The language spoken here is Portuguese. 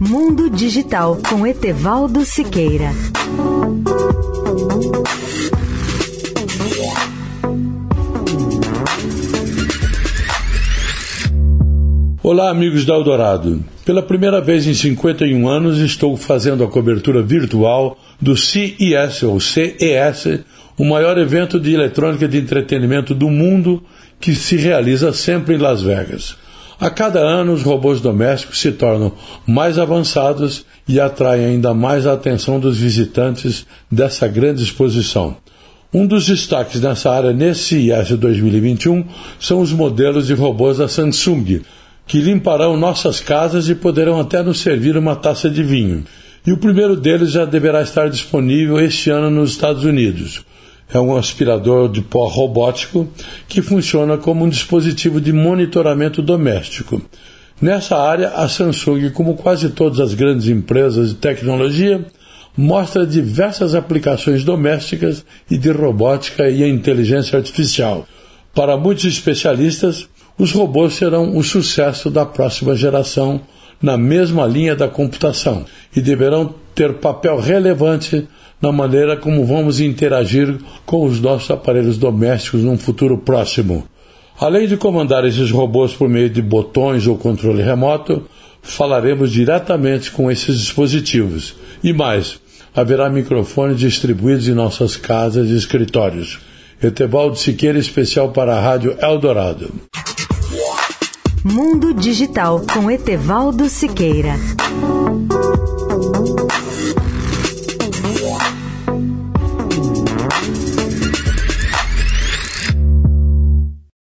Mundo Digital com Etevaldo Siqueira. Olá, amigos da Eldorado. Pela primeira vez em 51 anos, estou fazendo a cobertura virtual do CES, ou CES, o maior evento de eletrônica de entretenimento do mundo que se realiza sempre em Las Vegas. A cada ano, os robôs domésticos se tornam mais avançados e atraem ainda mais a atenção dos visitantes dessa grande exposição. Um dos destaques nessa área nesse CES 2021 são os modelos de robôs da Samsung, que limparão nossas casas e poderão até nos servir uma taça de vinho. E o primeiro deles já deverá estar disponível este ano nos Estados Unidos. É um aspirador de pó robótico que funciona como um dispositivo de monitoramento doméstico. Nessa área, a Samsung, como quase todas as grandes empresas de tecnologia, mostra diversas aplicações domésticas e de robótica e inteligência artificial. Para muitos especialistas, os robôs serão o sucesso da próxima geração na mesma linha da computação e deverão ter papel relevante na maneira como vamos interagir com os nossos aparelhos domésticos num futuro próximo. Além de comandar esses robôs por meio de botões ou controle remoto, falaremos diretamente com esses dispositivos. E mais, haverá microfones distribuídos em nossas casas e escritórios. Etevaldo Siqueira, especial para a Rádio Eldorado. Mundo Digital com Etevaldo Siqueira. Yeah.